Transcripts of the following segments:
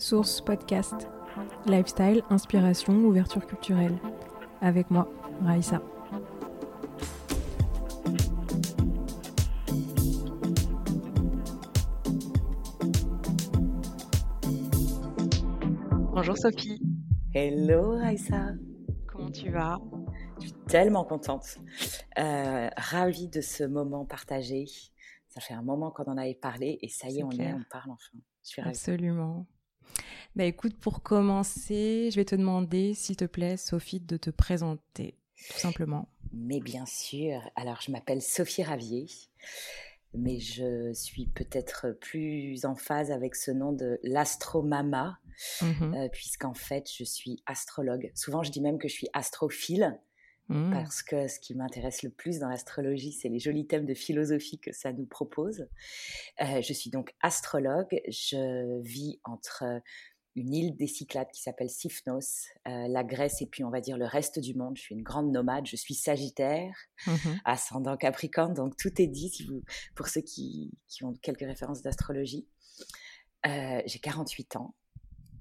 Source Podcast. Lifestyle, inspiration, ouverture culturelle. Avec moi, Raïssa. Bonjour Sophie. Hello Raïssa. Comment tu vas? Je suis tellement contente. Euh, ravie de ce moment partagé. Ça fait un moment qu'on en avait parlé et ça y est, on est, on parle enfin. Je suis ravie. Absolument. Bah écoute, pour commencer, je vais te demander, s'il te plaît, Sophie, de te présenter, tout simplement. Mais bien sûr. Alors, je m'appelle Sophie Ravier, mais je suis peut-être plus en phase avec ce nom de l'astromama, mmh euh, puisqu'en fait, je suis astrologue. Souvent, je dis même que je suis astrophile. Mmh. Parce que ce qui m'intéresse le plus dans l'astrologie, c'est les jolis thèmes de philosophie que ça nous propose. Euh, je suis donc astrologue. Je vis entre une île des Cyclades qui s'appelle Sifnos, euh, la Grèce et puis on va dire le reste du monde. Je suis une grande nomade, je suis Sagittaire, mmh ascendant Capricorne, donc tout est dit si vous, pour ceux qui, ont quelques références d'astrologie. Euh, j'ai 48 ans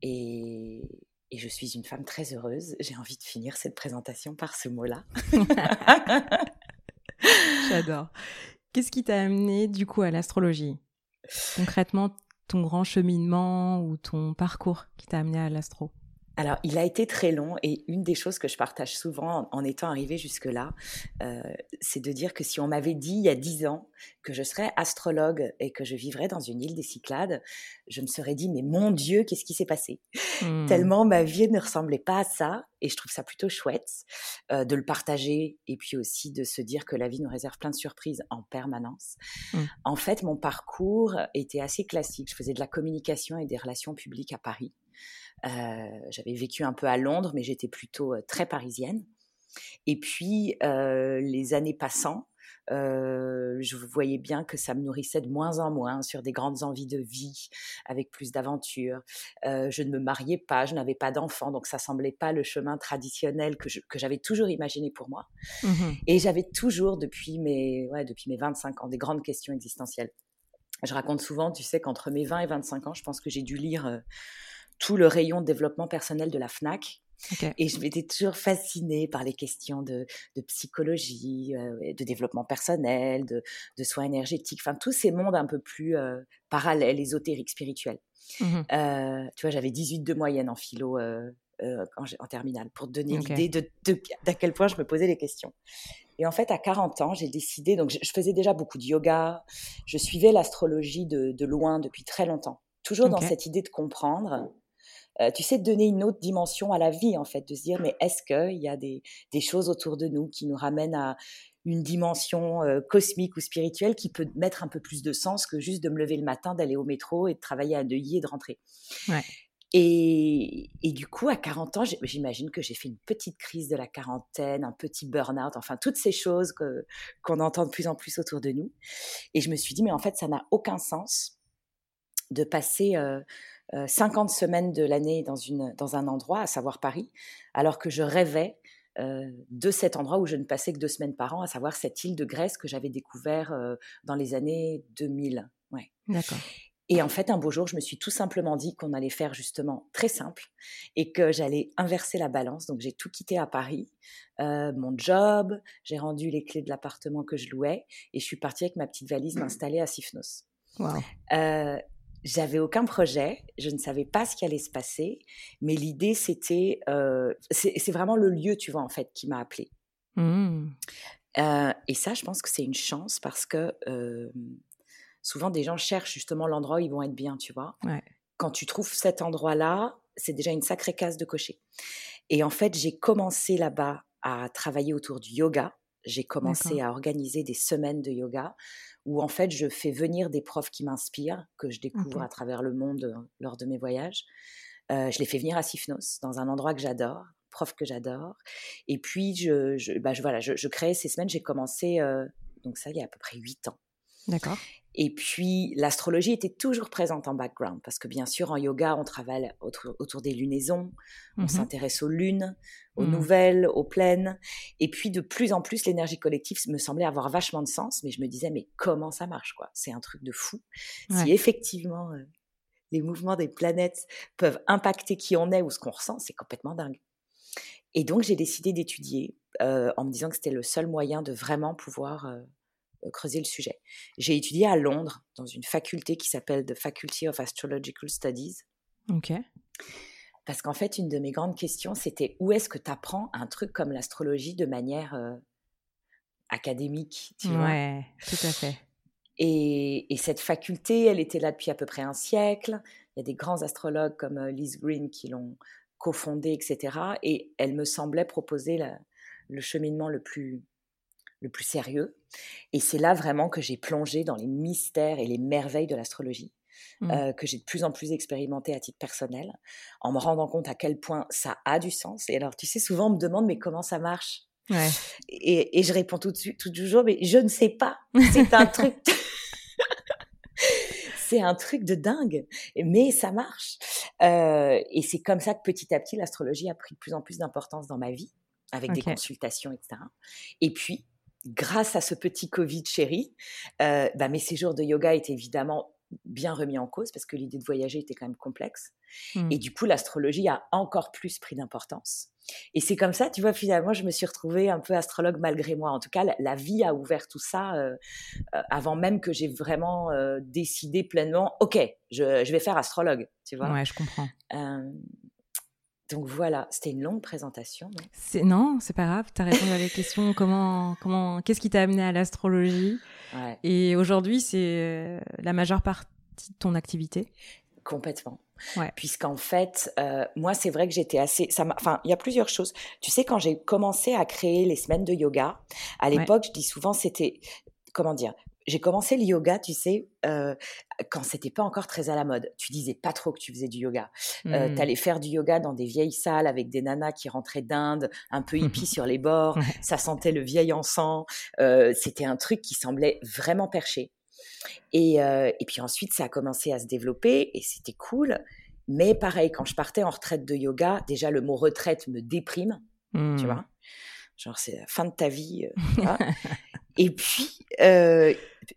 et, et, je suis une femme très heureuse. J'ai envie de finir cette présentation par ce mot-là. J'adore. Qu'est-ce qui t'a amené du coup à l'astrologie? Concrètement, ton grand cheminement ou ton parcours qui t'a amené à l'astro? Alors, il a été très long et une des choses que je partage souvent en, étant arrivée jusque-là, euh, c'est de dire que si on m'avait dit il y a dix ans que je serais astrologue et que je vivrais dans une île des Cyclades, je me serais dit mais mon Dieu, qu'est-ce qui s'est passé? Mmh. Tellement ma vie ne ressemblait pas à ça et je trouve ça plutôt chouette euh, de le partager et puis aussi de se dire que la vie nous réserve plein de surprises en permanence. Mmh. En fait, mon parcours était assez classique. Je faisais de la communication et des relations publiques à Paris. Euh, j'avais vécu un peu à Londres, mais j'étais plutôt euh, très parisienne. Et puis, euh, les années passant, je voyais bien que ça me nourrissait de moins en moins sur des grandes envies de vie, avec plus d'aventures. je ne me mariais pas, je n'avais pas d'enfants, donc ça semblait pas le chemin traditionnel que, j'avais toujours imaginé pour moi. Mmh Et j'avais toujours, depuis mes, ouais, depuis mes 25 ans, des grandes questions existentielles. Je raconte souvent, tu sais, qu'entre mes 20 et 25 ans, je pense que j'ai dû lire tout le rayon de développement personnel de la FNAC. Et je m'étais toujours fascinée par les questions de, psychologie, euh, de développement personnel, de, soins énergétiques, enfin tous ces mondes un peu plus euh, parallèles, ésotériques, spirituels. Mmh euh, tu vois, j'avais 18 de moyenne en philo en, terminale, pour te donner l'idée de, d'à quel point je me posais les questions. Et en fait, à 40 ans, j'ai décidé, donc je, faisais déjà beaucoup de yoga, je suivais l'astrologie de, loin depuis très longtemps, toujours dans cette idée de comprendre euh, tu sais, donner une autre dimension à la vie, en fait, de se dire, mais est-ce qu'il y a des, choses autour de nous qui nous ramènent à une dimension euh, cosmique ou spirituelle qui peut mettre un peu plus de sens que juste de me lever le matin, d'aller au métro et de travailler à Neuilly et de rentrer? Et, du coup, à 40 ans, j'imagine que j'ai fait une petite crise de la quarantaine, un petit burn-out, enfin toutes ces choses qu'on entend de plus en plus autour de nous. Et je me suis dit, mais en fait, ça n'a aucun sens de passer euh, 50 euh, semaines de l'année dans, une, dans un endroit, à savoir Paris, alors que je rêvais euh, de cet endroit où je ne passais que deux semaines par an, à savoir cette île de Grèce que j'avais découvert euh, dans les années 2000. Ouais. D'accord. Et en fait, un beau jour, je me suis tout simplement dit qu'on allait faire justement très simple et que j'allais inverser la balance. Donc, j'ai tout quitté à Paris, mon job, j'ai rendu les clés de l'appartement que je louais et je suis partie avec ma petite valise m'installer à Sifnos. Wow. J'avais aucun projet, je ne savais pas ce qui allait se passer, mais l'idée c'était, euh, c'est vraiment le lieu, tu vois, en fait, qui m'a appelé. Mmh. Euh, et ça, je pense que c'est une chance parce que euh, souvent des gens cherchent justement l'endroit où ils vont être bien, tu vois. Quand tu trouves cet endroit-là, c'est déjà une sacrée case de cocher. Et en fait, j'ai commencé là-bas à travailler autour du yoga. J'ai commencé à organiser des semaines de yoga où en fait je fais venir des profs qui m'inspirent, que je découvre à travers le monde euh, lors de mes voyages. Euh, je les fais venir à Sifnos, dans un endroit que j'adore, prof que j'adore. Et puis je, je, bah, je voilà, je, crée ces semaines. J'ai commencé euh, donc ça il y a à peu près huit ans. D'accord. Et puis, l'astrologie était toujours présente en background, parce que bien sûr, en yoga, on travaille autour, des lunaisons, on mmh s'intéresse aux lunes, aux mmh. nouvelles, aux pleines. Et puis, de plus en plus, l'énergie collective me semblait avoir vachement de sens, mais je me disais, mais comment ça marche, quoi? C'est un truc de fou. Si effectivement, euh, les mouvements des planètes peuvent impacter qui on est ou ce qu'on ressent, c'est complètement dingue. Et donc, j'ai décidé d'étudier euh, en me disant que c'était le seul moyen de vraiment pouvoir euh, euh, creuser le sujet. J'ai étudié à Londres, dans une faculté qui s'appelle The Faculty of Astrological Studies. Ok. Parce qu'en fait, une de mes grandes questions, c'était où est-ce que tu apprends un truc comme l'astrologie de manière académique, tu ouais, tout à fait. Et, cette faculté, elle était là depuis à peu près un siècle. Il y a des grands astrologues comme euh, Liz Green qui l'ont cofondée, etc. Et elle me semblait proposer le cheminement le plus, le plus sérieux. Et c'est là vraiment que j'ai plongé dans les mystères et les merveilles de l'astrologie. Mmh. Euh, que j'ai de plus en plus expérimenté à titre personnel, en me rendant compte à quel point ça a du sens. Et alors, tu sais, souvent on me demande, mais comment ça marche? Et, je réponds tout de suite, tout toujours, mais je ne sais pas. C'est un truc. c'est un truc de dingue, mais ça marche. Euh, et c'est comme ça que petit à petit, l'astrologie a pris de plus en plus d'importance dans ma vie, avec des consultations, etc. Et puis, grâce à ce petit Covid chéri, euh, bah, mes séjours de yoga étaient évidemment bien remis en cause parce que l'idée de voyager était quand même complexe. Et mmh. du coup, l'astrologie a encore plus pris d'importance. Et c'est comme ça, tu vois, finalement, je me suis retrouvée un peu astrologue malgré moi. En tout cas, la, vie a ouvert tout ça euh, euh, avant même que j'ai vraiment euh, décidé pleinement, OK, je, vais faire astrologue, tu vois. Ouais, je comprends. Donc voilà, c'était une longue présentation. C'est non, c'est pas grave. Tu as répondu à la question comment, comment, qu'est-ce qui t'a amené à l'astrologie? Et aujourd'hui, c'est la majeure partie de ton activité. Complètement. Puisqu'en fait, euh, moi, c'est vrai que j'étais assez. Ça enfin, il y a plusieurs choses. Tu sais, quand j'ai commencé à créer les semaines de yoga, à l'époque, je dis souvent, c'était. Comment dire j'ai commencé le yoga, tu sais, euh, quand c'était pas encore très à la mode. Tu disais pas trop que tu faisais du yoga. Euh, mmh. tu allais faire du yoga dans des vieilles salles avec des nanas qui rentraient d'Inde, un peu hippie sur les bords. Ça sentait le vieil encens. Euh, c'était un truc qui semblait vraiment perché. Et, euh, et, puis ensuite, ça a commencé à se développer et c'était cool. Mais pareil, quand je partais en retraite de yoga, déjà le mot retraite me déprime, tu mmh. vois. Genre, c'est la fin de ta vie. et puis, euh,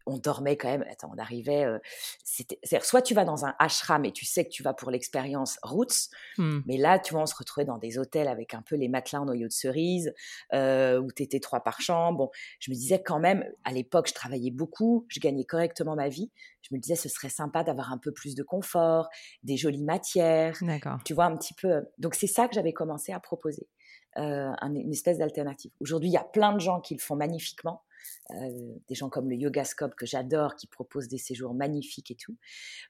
on dormait quand même. Attends, on arrivait. Euh, c'était, soit tu vas dans un ashram et tu sais que tu vas pour l'expérience roots, mmh. mais là, tu vois, on se retrouvait dans des hôtels avec un peu les matelas en noyau de cerise, euh, où tu étais trois par chambre. Bon, je me disais quand même, à l'époque, je travaillais beaucoup, je gagnais correctement ma vie. Je me disais, ce serait sympa d'avoir un peu plus de confort, des jolies matières. D'accord. Tu vois, un petit peu. Donc, c'est ça que j'avais commencé à proposer. une espèce d'alternative. Aujourd'hui, il y a plein de gens qui le font magnifiquement. Euh, des gens comme le Yogascope que j'adore, qui proposent des séjours magnifiques et tout.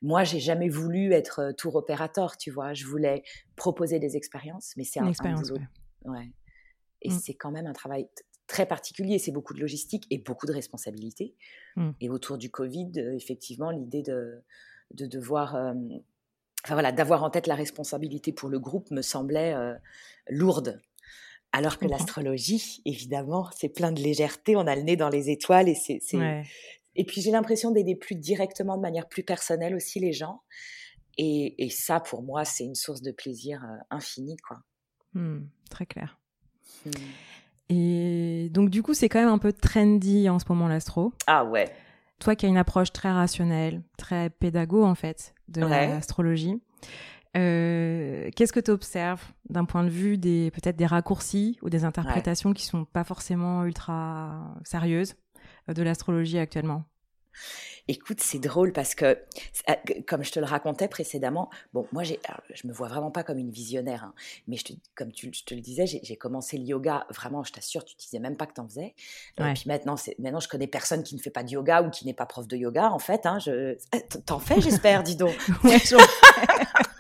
Moi, j'ai jamais voulu être euh, tour opérateur, tu vois. Je voulais proposer des expériences, mais c'est un, expérience. Ouais. Et mm. c'est quand même un travail très particulier. C'est beaucoup de logistique et beaucoup de responsabilité. Mm. Et autour du Covid, euh, effectivement, l'idée de, de devoir enfin voilà, d'avoir en tête la responsabilité pour le groupe me semblait lourde. Alors que l'astrologie, évidemment, c'est plein de légèreté. On a le nez dans les étoiles et c'est. Et puis j'ai l'impression d'aider plus directement, de manière plus personnelle aussi les gens. Et, ça, pour moi, c'est une source de plaisir euh, infini, quoi. Mmh, très clair. Mmh. Et donc, du coup, c'est quand même un peu trendy en ce moment, l'astro. Ah ouais. Toi qui as une approche très rationnelle, très pédago, en fait, de l'astrologie. Euh, qu'est-ce que tu observes d'un point de vue des peut-être des raccourcis ou des interprétations qui sont pas forcément ultra sérieuses euh, de l'astrologie actuellement? Écoute, c'est drôle parce que, euh, comme je te le racontais précédemment, bon, moi, j'ai, je me vois vraiment pas comme une visionnaire, hein, mais je te, comme tu, je te le disais, j'ai, commencé le yoga, vraiment, je t'assure, tu disais même pas que tu en faisais. Et puis maintenant, maintenant, je connais personne qui ne fait pas de yoga ou qui n'est pas prof de yoga, en fait. Hein, je, t'en fais, j'espère, dis donc.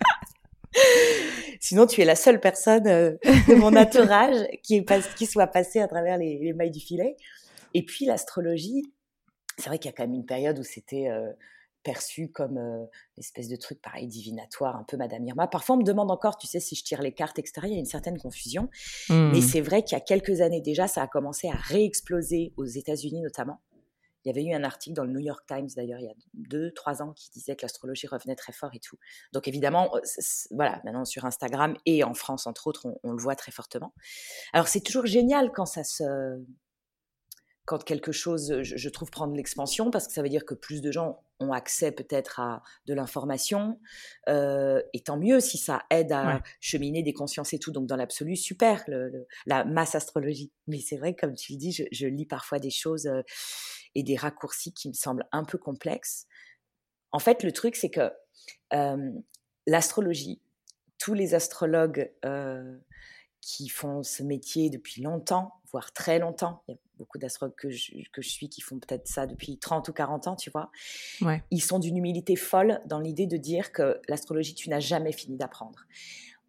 Sinon, tu es la seule personne euh, de mon entourage qui, est qui soit passée à travers les, mailles du filet. Et puis, l'astrologie, c'est vrai qu'il y a quand même une période où c'était euh, perçu comme euh, une espèce de truc pareil divinatoire, un peu Madame Irma. Parfois, on me demande encore, tu sais, si je tire les cartes, etc. Il y a une certaine confusion. Mais mmh. c'est vrai qu'il y a quelques années déjà, ça a commencé à réexploser aux États-Unis notamment. Il y avait eu un article dans le New York Times, d'ailleurs, il y a deux, trois ans, qui disait que l'astrologie revenait très fort et tout. Donc, évidemment, euh, voilà, maintenant sur Instagram et en France, entre autres, on, le voit très fortement. Alors, c'est toujours génial quand ça se. quand quelque chose, je, trouve, prend de l'expansion, parce que ça veut dire que plus de gens ont accès peut-être à de l'information, euh, et tant mieux si ça aide à cheminer des consciences et tout. Donc dans l'absolu, super, la masse astrologie. Mais c'est vrai, comme tu le dis, je, lis parfois des choses euh, et des raccourcis qui me semblent un peu complexes. En fait, le truc, c'est que euh, l'astrologie, tous les astrologues qui font ce métier depuis longtemps, voire très longtemps. Il y a beaucoup d'astrologues que je, que je suis qui font peut-être ça depuis 30 ou 40 ans, tu vois. Ils sont d'une humilité folle dans l'idée de dire que l'astrologie, tu n'as jamais fini d'apprendre.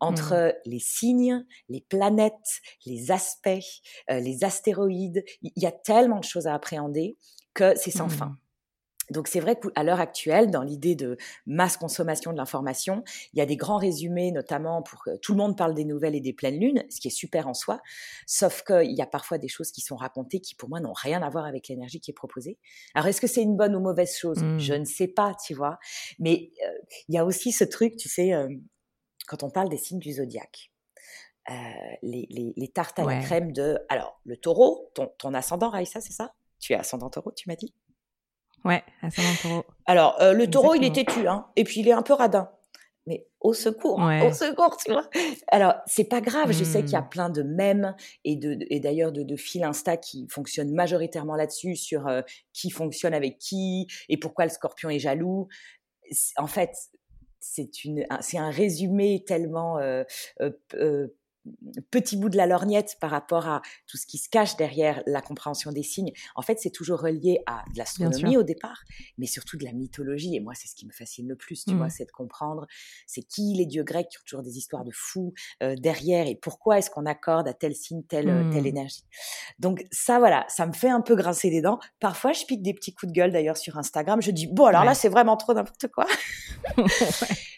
Entre mmh. les signes, les planètes, les aspects, euh, les astéroïdes, il y a tellement de choses à appréhender que c'est sans mmh. fin. Donc c'est vrai qu'à l'heure actuelle, dans l'idée de masse consommation de l'information, il y a des grands résumés, notamment pour que tout le monde parle des nouvelles et des pleines lunes, ce qui est super en soi, sauf qu'il y a parfois des choses qui sont racontées qui pour moi n'ont rien à voir avec l'énergie qui est proposée. Alors est-ce que c'est une bonne ou mauvaise chose? Mmh. Je ne sais pas, tu vois. Mais euh, il y a aussi ce truc, tu sais, euh, quand on parle des signes du zodiaque. Euh, les, les, tartes à la crème de... Alors, le taureau, ton, ton ascendant, Raïssa, c'est ça? Tu es ascendant taureau, tu m'as dit? Ouais, ascendant taureau. Alors, euh, le taureau, il est têtu, hein, et puis il est un peu radin. Mais au secours, au secours, tu vois. Alors, c'est pas grave, je sais qu'il y a hmm. plein de mèmes et, de, et d'ailleurs de, de fils Insta qui fonctionnent majoritairement là-dessus, sur euh, qui fonctionne avec qui et pourquoi le scorpion est jaloux. En fait, c'est, une, c'est un résumé tellement euh, euh petit bout de la lorgnette par rapport à tout ce qui se cache derrière la compréhension des signes. En fait, c'est toujours relié à de l'astronomie au départ, mais surtout de la mythologie. Et moi, c'est ce qui me fascine le plus, tu vois, mmh. c'est de comprendre c'est qui les dieux grecs qui ont toujours des histoires de fous euh, derrière et pourquoi est-ce qu'on accorde à tel signe telle, euh, telle mmh. énergie. Donc ça, voilà, ça me fait un peu grincer des dents. Parfois, je pique des petits coups de gueule d'ailleurs sur Instagram. Je dis, bon, alors là, c'est vraiment trop n'importe quoi.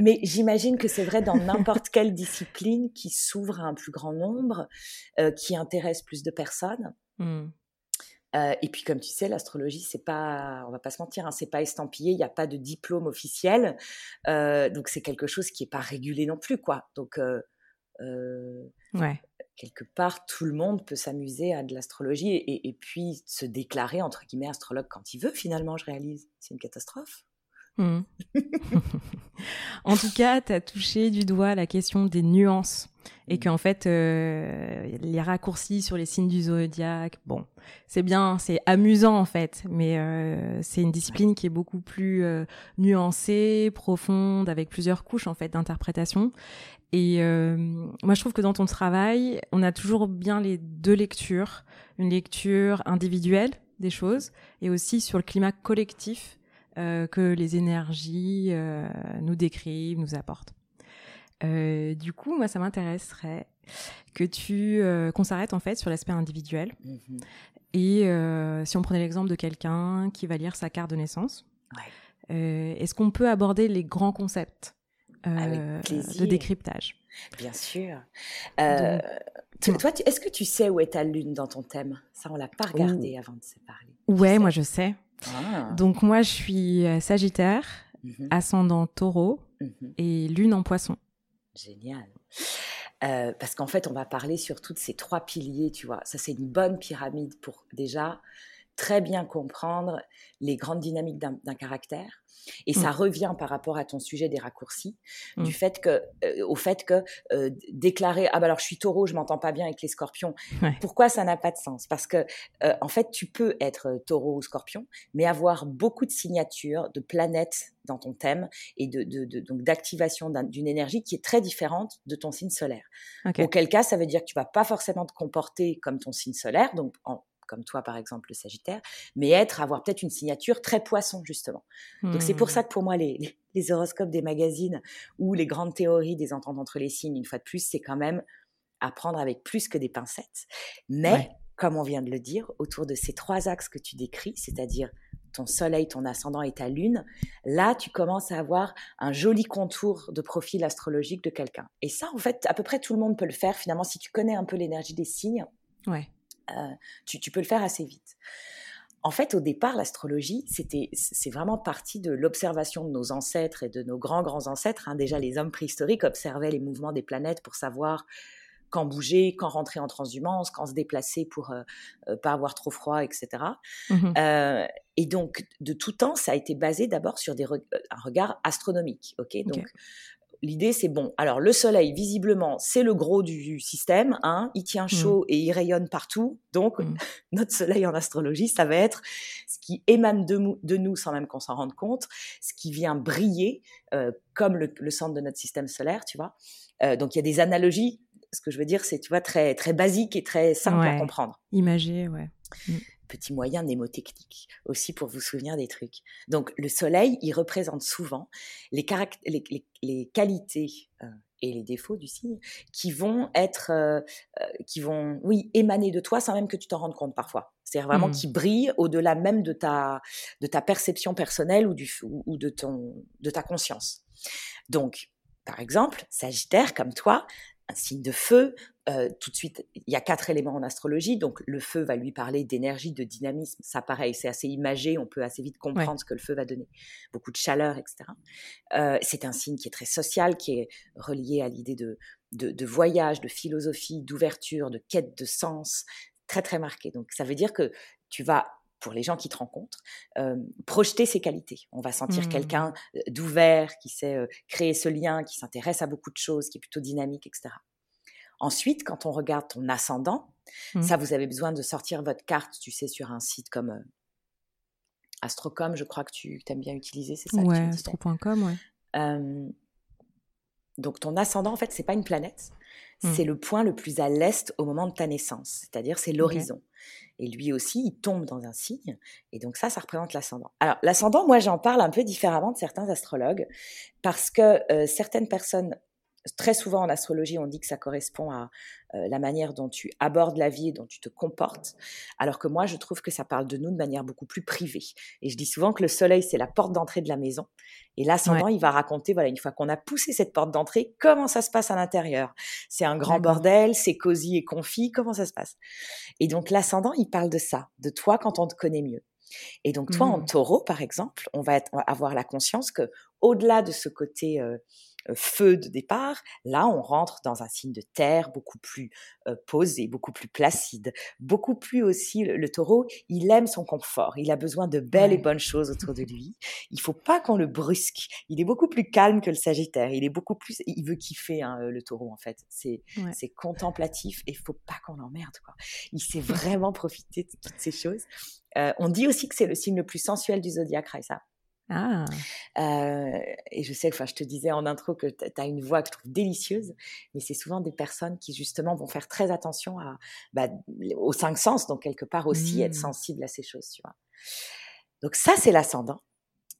Mais j'imagine que c'est vrai dans n'importe quelle discipline qui s'ouvre à un plus grand nombre, euh, qui intéresse plus de personnes. Mmh. Euh, et puis, comme tu sais, l'astrologie, c'est pas, on va pas se mentir, hein, c'est pas estampillé, il n'y a pas de diplôme officiel, euh, donc c'est quelque chose qui est pas régulé non plus, quoi. Donc, ouais. quelque part, tout le monde peut s'amuser à de l'astrologie et, et, puis se déclarer entre guillemets astrologue quand il veut. Finalement, je réalise, c'est une catastrophe. Mmh. en tout cas, tu as touché du doigt la question des nuances et qu'en fait, euh, les raccourcis sur les signes du zodiaque, bon, c'est bien, c'est amusant en fait, mais euh, c'est une discipline qui est beaucoup plus euh, nuancée, profonde, avec plusieurs couches en fait d'interprétation. Et moi, je trouve que dans ton travail, on a toujours bien les deux lectures, une lecture individuelle des choses et aussi sur le climat collectif que les énergies euh, nous décrivent, nous apportent. Euh, du coup, moi, ça m'intéresserait que tu qu'on s'arrête en fait sur l'aspect individuel. Mhm. Et si on prenait l'exemple de quelqu'un qui va lire sa carte de naissance, est-ce qu'on peut aborder les grands concepts de décryptage? Bien sûr. toi, est-ce que tu sais où est ta lune dans ton thème? Ça, on l'a pas regardé avant de se parler. Ouais, moi je sais. Ah. Donc moi, je suis euh, Sagittaire, mhm. ascendant Taureau mhm. et Lune en Poisson. Génial. Euh, parce qu'en fait, on va parler sur toutes ces trois piliers, tu vois. Ça, c'est une bonne pyramide pour déjà très bien comprendre les grandes dynamiques d'un caractère. Et ça mmh. revient par rapport à ton sujet des raccourcis, mmh. du fait que, euh, au fait que euh, déclarer ah bah alors je suis Taureau, je m'entends pas bien avec les Scorpions. Pourquoi ça n'a pas de sens? Parce que euh, en fait tu peux être Taureau ou Scorpion, mais avoir beaucoup de signatures, de planètes dans ton thème et de, de, donc d'activation d'une énergie qui est très différente de ton signe solaire. Auquel cas, ça veut dire que tu vas pas forcément te comporter comme ton signe solaire, donc en, comme toi par exemple le Sagittaire, mais être, avoir peut-être une signature très poisson justement. Donc c'est pour mmh. ça que pour moi les, les, horoscopes des magazines ou les grandes théories des ententes entre les signes, une fois de plus, c'est quand même apprendre avec plus que des pincettes. Mais comme on vient de le dire, autour de ces trois axes que tu décris, c'est-à-dire ton soleil, ton ascendant et ta lune, là, tu commences à avoir un joli contour de profil astrologique de quelqu'un. Et ça, en fait, à peu près tout le monde peut le faire, finalement, si tu connais un peu l'énergie des signes. Ouais. Euh, tu, peux le faire assez vite. En fait, au départ, l'astrologie, c'était, c'est vraiment partie de l'observation de nos ancêtres et de nos grands grands ancêtres. Hein. Déjà, les hommes préhistoriques observaient les mouvements des planètes pour savoir quand bouger, quand rentrer en transhumance, quand se déplacer pour euh, pas avoir trop froid, etc. Mmh et donc, de tout temps, ça a été basé d'abord sur des un regard astronomique. Ok, donc l'idée, c'est bon. Alors, le Soleil, visiblement, c'est le gros du système. Hein, il tient mmh. chaud et il rayonne partout. Donc, mmh. notre Soleil en astrologie, ça va être ce qui émane de, de nous sans même qu'on s'en rende compte, ce qui vient briller euh, comme le, centre de notre système solaire, tu vois. Euh, donc, il y a des analogies. Ce que je veux dire, c'est, tu vois, très, très basique et très simple à comprendre. Imagé, ouais. Mmh petit moyen mnémotechnique aussi pour vous souvenir des trucs. Donc le soleil, il représente souvent les, les, qualités euh, et les défauts du signe qui vont être, euh, euh, qui vont, oui, émaner de toi sans même que tu t'en rendes compte parfois. C'est-à-dire vraiment mmh. qui brille au-delà même de ta, de ta perception personnelle ou, du, ou de, ton, de ta conscience. Donc, par exemple, Sagittaire, comme toi, un signe de feu. Euh, tout de suite, il y a quatre éléments en astrologie, donc le feu va lui parler d'énergie, de dynamisme. Ça, pareil, c'est assez imagé, on peut assez vite comprendre ce que le feu va donner. Beaucoup de chaleur, etc. Euh, c'est un signe qui est très social, qui est relié à l'idée de, de, voyage, de philosophie, d'ouverture, de quête de sens, très très marqué. Donc ça veut dire que tu vas pour les gens qui te rencontrent, euh, projeter ses qualités. On va sentir mmh. quelqu'un euh, d'ouvert, qui sait euh, créer ce lien, qui s'intéresse à beaucoup de choses, qui est plutôt dynamique, etc. Ensuite, quand on regarde ton ascendant, mmh. ça, vous avez besoin de sortir votre carte, tu sais, sur un site comme Astrocom, je crois que tu aimes bien utiliser, c'est ça Ouais, astro.com, ouais. donc ton ascendant, en fait, c'est pas une planète, mmh. c'est le point le plus à l'est au moment de ta naissance, c'est-à-dire c'est l'horizon. Et lui aussi, il tombe dans un signe. Et donc ça, ça représente l'ascendant. Alors l'ascendant, moi, j'en parle un peu différemment de certains astrologues parce que euh, certaines personnes très souvent en astrologie, on dit que ça correspond à euh, la manière dont tu abordes la vie et dont tu te comportes, alors que moi, je trouve que ça parle de nous de manière beaucoup plus privée. Et je dis souvent que le soleil, c'est la porte d'entrée de la maison, et l'ascendant, il va raconter, voilà, une fois qu'on a poussé cette porte d'entrée, comment ça se passe à l'intérieur. C'est un grand bordel, c'est cosy et confit, comment ça se passe? Et donc l'ascendant, il parle de ça, de toi quand on te connaît mieux. Et donc toi, en mmh. taureau, par exemple, on va, avoir la conscience que au-delà de ce côté euh, feu de départ, là on rentre dans un signe de terre beaucoup plus euh, posé, beaucoup plus placide, beaucoup plus aussi le, taureau, il aime son confort, il a besoin de belles et bonnes choses autour de lui. Il faut pas qu'on le brusque. Il est beaucoup plus calme que le Sagittaire, il est beaucoup plus il veut kiffer hein, le taureau en fait. C'est c'est contemplatif et il faut pas qu'on l'emmerde quoi. Il sait vraiment profiter de toutes ces choses. Euh, on dit aussi que c'est le signe le plus sensuel du zodiaque, Raissa. Ah. Euh, et je sais, enfin, je te disais en intro que tu as une voix que je trouve délicieuse, mais c'est souvent des personnes qui justement vont faire très attention à, bah, aux cinq sens, donc quelque part aussi être mmh. sensible à ces choses, tu vois. Donc ça, c'est l'ascendant.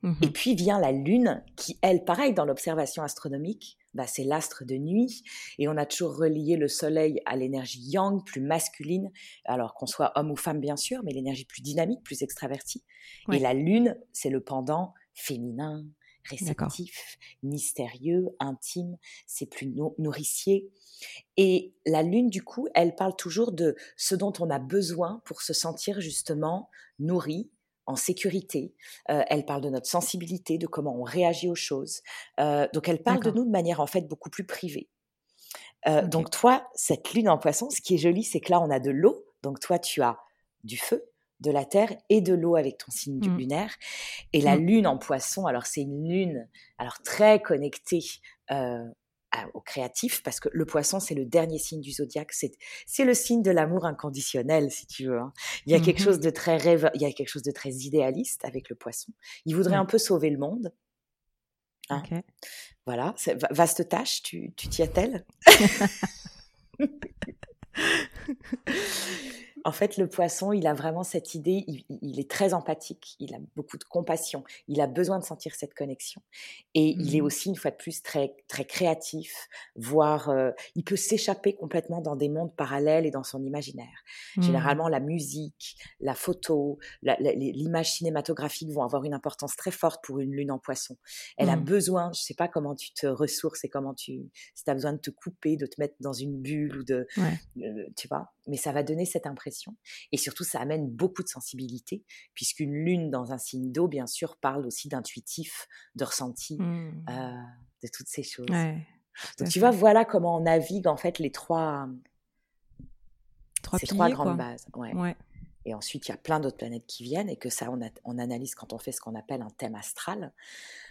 Mmh et puis vient la lune, qui elle, pareil, dans l'observation astronomique, bah, c'est l'astre de nuit, et on a toujours relié le soleil à l'énergie yang, plus masculine, alors qu'on soit homme ou femme bien sûr, mais l'énergie plus dynamique, plus extravertie. Et la lune, c'est le pendant féminin, réceptif, mystérieux, intime, c'est plus nourricier. Et la lune, du coup, elle parle toujours de ce dont on a besoin pour se sentir justement nourri, en sécurité. Euh, elle parle de notre sensibilité, de comment on réagit aux choses. Euh, donc elle parle de nous de manière en fait beaucoup plus privée. Euh, donc toi, cette lune en poisson, ce qui est joli, c'est que là, on a de l'eau. Donc toi, tu as du feu, de la terre et de l'eau avec ton signe mmh. lunaire. Et la mmh. lune en poisson, alors c'est une lune alors très connectée euh, au créatif parce que le poisson c'est le dernier signe du zodiaque c'est c'est le signe de l'amour inconditionnel si tu veux hein. il y a quelque mmh chose de très rêve il y a quelque chose de très idéaliste avec le poisson il voudrait un peu sauver le monde hein. voilà vaste tâche tu tu t'y attelles? En fait, le poisson, il a vraiment cette idée, il, est très empathique, il a beaucoup de compassion, il a besoin de sentir cette connexion. Et il est mmh. aussi, une fois de plus, très, très créatif, voire euh, il peut s'échapper complètement dans des mondes parallèles et dans son imaginaire. Mmh. Généralement, la musique, la photo, l'image cinématographique vont avoir une importance très forte pour une lune en poisson. Elle a mmh. besoin, je sais pas comment tu te ressources et comment tu, si tu as besoin de te couper, de te mettre dans une bulle ou de, euh, tu vois, mais ça va donner cette impression. Et surtout, ça amène beaucoup de sensibilité, puisqu'une lune dans un signe d'eau, bien sûr, parle aussi d'intuitif, de ressenti, mmh. euh, de toutes ces choses. Donc, tu vois, voilà comment on navigue en fait les trois, trois ces trois grandes bases. Ouais. Et ensuite, il y a plein d'autres planètes qui viennent et que ça, on, on, analyse quand on fait ce qu'on appelle un thème astral,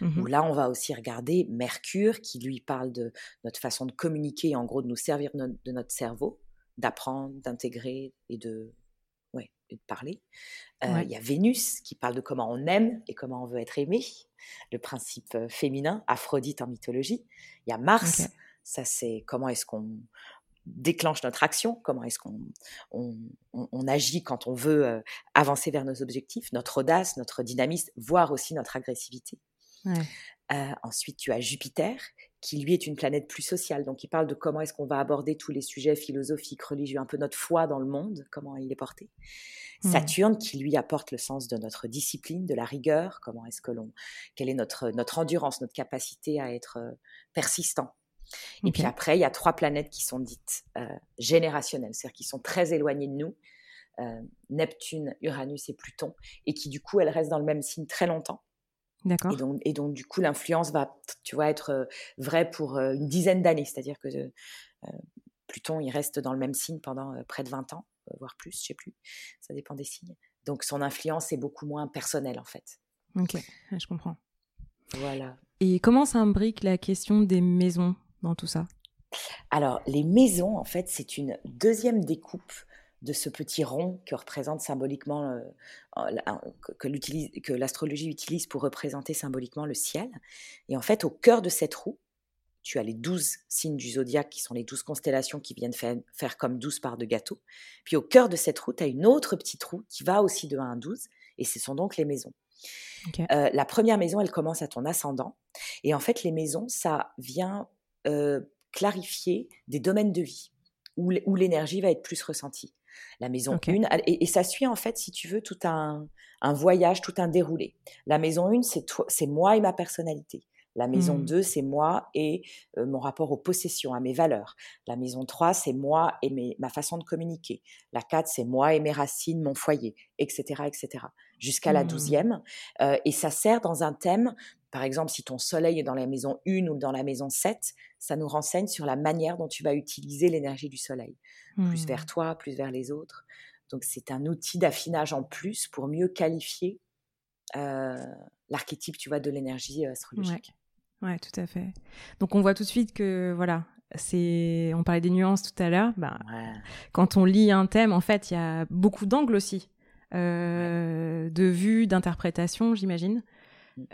mmh où là, on va aussi regarder Mercure, qui lui parle de notre façon de communiquer, en gros, de nous servir de notre cerveau, d'apprendre, d'intégrer et de, ouais, de parler. Euh, il y a Vénus, qui parle de comment on aime et comment on veut être aimé, le principe euh, féminin, Aphrodite en mythologie. Il y a Mars, ça c'est comment est-ce qu'on déclenche notre action, comment est-ce qu'on on, agit quand on veut euh, avancer vers nos objectifs, notre audace, notre dynamisme, voire aussi notre agressivité. Euh, ensuite, tu as Jupiter, qui lui est une planète plus sociale, donc il parle de comment est-ce qu'on va aborder tous les sujets philosophiques, religieux, un peu notre foi dans le monde, comment il est porté. Mmh. Saturne, qui lui apporte le sens de notre discipline, de la rigueur, comment est-ce que l'on, quelle est notre, notre endurance, notre capacité à être euh, persistant et puis après, il y a trois planètes qui sont dites euh, générationnelles, c'est-à-dire qui sont très éloignées de nous. Euh, Neptune, Uranus et Pluton, et qui du coup, elles restent dans le même signe très longtemps. D'accord. Et donc, et donc, du coup, l'influence va, tu vois, être vraie pour une dizaine d'années. C'est-à-dire que Pluton, il reste dans le même signe pendant près de 20 ans, voire plus, je sais plus. Ça dépend des signes. Donc, son influence est beaucoup moins personnelle, en fait. Ok, je comprends. Voilà. Et comment s'imbrique la question des maisons dans tout ça? Alors, les maisons, en fait, c'est une deuxième découpe de ce petit rond que représente symboliquement, euh, que l'astrologie utilise pour représenter symboliquement le ciel. Et en fait, au cœur de cette roue, tu as les douze signes du zodiaque qui sont les douze constellations qui viennent faire, comme douze parts de gâteau. Puis au cœur de cette roue, tu as une autre petite roue qui va aussi de 1 à 12, et ce sont donc les maisons. Euh, la première maison, elle commence à ton ascendant. Et en fait, les maisons, ça vient euh, clarifier des domaines de vie où, l'énergie va être plus ressentie. La maison 1, et, ça suit en fait, si tu veux, tout un, voyage, tout un déroulé. La maison 1, c'est moi et ma personnalité. La maison 2, mmh. c'est moi et euh, mon rapport aux possessions, à mes valeurs. La maison 3, c'est moi et ma façon de communiquer. La 4, c'est moi et mes racines, mon foyer, etc. etc. Jusqu'à la 12e. Mmh. Euh, et ça sert dans un thème par exemple, si ton soleil est dans la maison 1 ou dans la maison 7, ça nous renseigne sur la manière dont tu vas utiliser l'énergie du soleil. Plus vers mmh. toi, plus vers les autres. Donc c'est un outil d'affinage en plus pour mieux qualifier euh, l'archétype, tu vois, de l'énergie astrologique. Ouais. Tout à fait. Donc on voit tout de suite que voilà, c'est, on parlait des nuances tout à l'heure. Bah, Quand on lit un thème, en fait, il y a beaucoup d'angles aussi, euh, de vues, d'interprétations, j'imagine.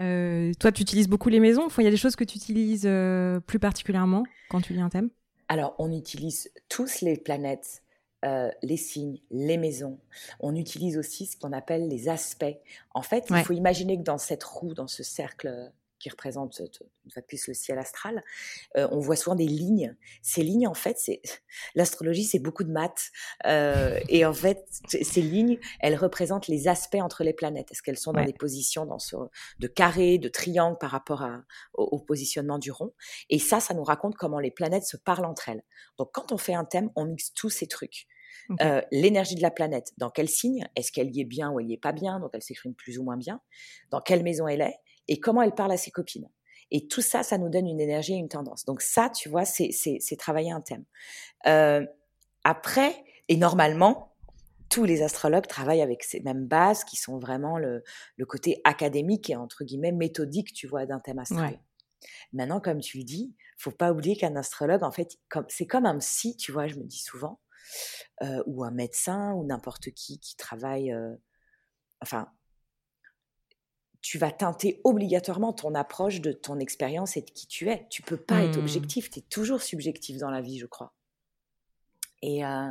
Euh, toi, tu utilises beaucoup les maisons. Il y a des choses que tu utilises euh, plus particulièrement quand tu lis un thème? Alors, on utilise tous les planètes, euh, les signes, les maisons. On utilise aussi ce qu'on appelle les aspects. En fait, il faut imaginer que dans cette roue, dans ce cercle qui représente une fois de plus le ciel astral, euh, on voit souvent des lignes. Ces lignes, en fait, c'est l'astrologie, c'est beaucoup de maths. Euh, et en fait, ces lignes, elles représentent les aspects entre les planètes. Est-ce qu'elles sont dans des positions dans ce, de carré, de triangle par rapport à, au, positionnement du rond? Et ça, ça nous raconte comment les planètes se parlent entre elles. Donc, quand on fait un thème, on mixe tous ces trucs. Euh, l'énergie de la planète, dans quel signe? Est-ce qu'elle y est bien ou elle y est pas bien? Donc elle s'exprime plus ou moins bien. Dans quelle maison elle est? Et comment elle parle à ses copines. Et tout ça, ça nous donne une énergie et une tendance. Donc ça, tu vois, c'est travailler un thème. Euh, après, et normalement, tous les astrologues travaillent avec ces mêmes bases qui sont vraiment le, le côté académique et entre guillemets méthodique, tu vois, d'un thème astral. Maintenant, comme tu le dis, faut pas oublier qu'un astrologue, en fait, c'est comme un psy, tu vois, je me dis souvent, euh, ou un médecin, ou n'importe qui qui travaille. Euh, enfin, tu vas teinter obligatoirement ton approche de ton expérience et de qui tu es. Tu peux pas être mmh. objectif, tu es toujours subjectif dans la vie, je crois. Et euh,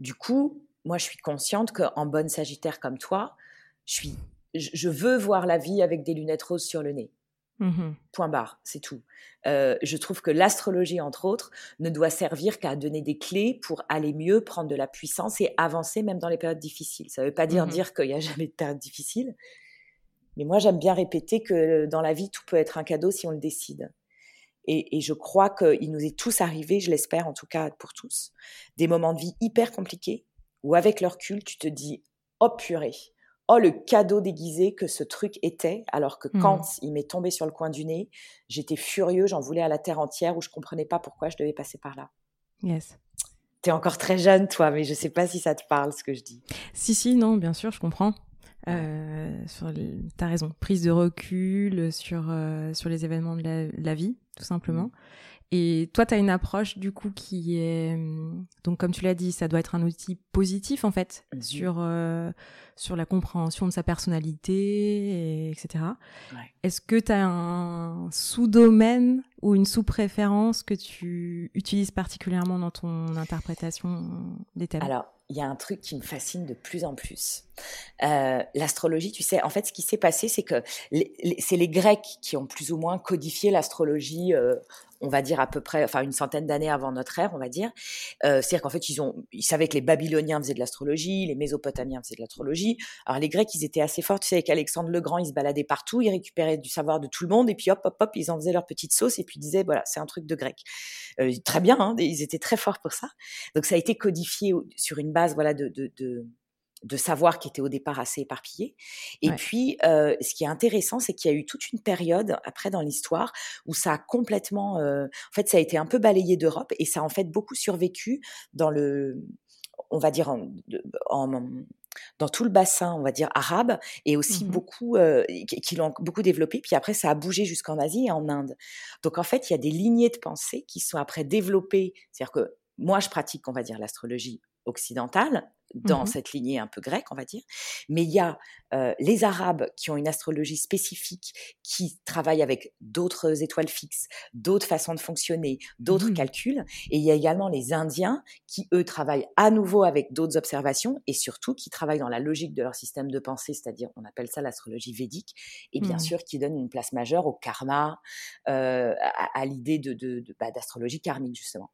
du coup, moi, je suis consciente qu'en bonne Sagittaire comme toi, je, suis, je veux voir la vie avec des lunettes roses sur le nez. Mmh Point barre, c'est tout. Euh, je trouve que l'astrologie, entre autres, ne doit servir qu'à donner des clés pour aller mieux, prendre de la puissance et avancer même dans les périodes difficiles. Ça ne veut pas dire mmh dire qu'il n'y a jamais de période difficile, mais moi, j'aime bien répéter que dans la vie, tout peut être un cadeau si on le décide. Et, je crois qu'il nous est tous arrivé, je l'espère en tout cas pour tous, des moments de vie hyper compliqués où avec leur recul, tu te dis, oh purée, oh le cadeau déguisé que ce truc était, alors que quand mmh. il m'est tombé sur le coin du nez, j'étais furieux, j'en voulais à la terre entière, où je comprenais pas pourquoi je devais passer par là. Yes. Tu es encore très jeune, toi, mais je sais pas si ça te parle ce que je dis. Si, si, non, bien sûr, je comprends. Euh, sur T'as raison, prise de recul sur, euh, sur les événements de la, vie, tout simplement. Mmh. Et toi, tu as une approche du coup qui est, hum, donc comme tu l'as dit, ça doit être un outil positif en fait mmh sur, euh, sur la compréhension de sa personnalité, etc. Est-ce que tu as un sous-domaine ou une sous-préférence que tu utilises particulièrement dans ton interprétation des thèmes? Alors, il y a un truc qui me fascine de plus en plus. Euh, l'astrologie, tu sais, en fait, ce qui s'est passé, c'est que c'est les Grecs qui ont plus ou moins codifié l'astrologie euh, on va dire à peu près, enfin une centaine d'années avant notre ère, on va dire. Euh, c'est-à-dire qu'en fait, ils ont, ils savaient que les Babyloniens faisaient de l'astrologie, les Mésopotamiens faisaient de l'astrologie. Alors les Grecs, ils étaient assez forts. Tu sais, avec Alexandre le Grand, ils se baladaient partout, ils récupéraient du savoir de tout le monde, et puis hop, hop, hop, ils en faisaient leur petite sauce, et puis ils disaient, voilà, c'est un truc de grec. Euh, très bien, hein, ils étaient très forts pour ça. Donc ça a été codifié sur une base, voilà, de, de, de de savoir qui était au départ assez éparpillé. Et puis, euh, ce qui est intéressant, c'est qu'il y a eu toute une période après dans l'histoire où ça a complètement, euh, en fait, ça a été un peu balayé d'Europe et ça a en fait beaucoup survécu dans le, on va dire en, dans tout le bassin, on va dire arabe, et aussi mmh beaucoup euh, qui, l'ont beaucoup développé. Puis après, ça a bougé jusqu'en Asie et en Inde. Donc en fait, il y a des lignées de pensée qui sont après développées. C'est-à-dire que moi, je pratique, on va dire, l'astrologie occidentale, dans mmh cette lignée un peu grecque, on va dire. Mais il y a les Arabes qui ont une astrologie spécifique, qui travaillent avec d'autres étoiles fixes, d'autres façons de fonctionner, d'autres mmh. calculs. Et il y a également les Indiens qui, eux, travaillent à nouveau avec d'autres observations et surtout qui travaillent dans la logique de leur système de pensée, c'est-à-dire on appelle ça l'astrologie védique, et bien mmh. sûr qui donne une place majeure au karma, à, l'idée de, bah, d'astrologie karmique justement.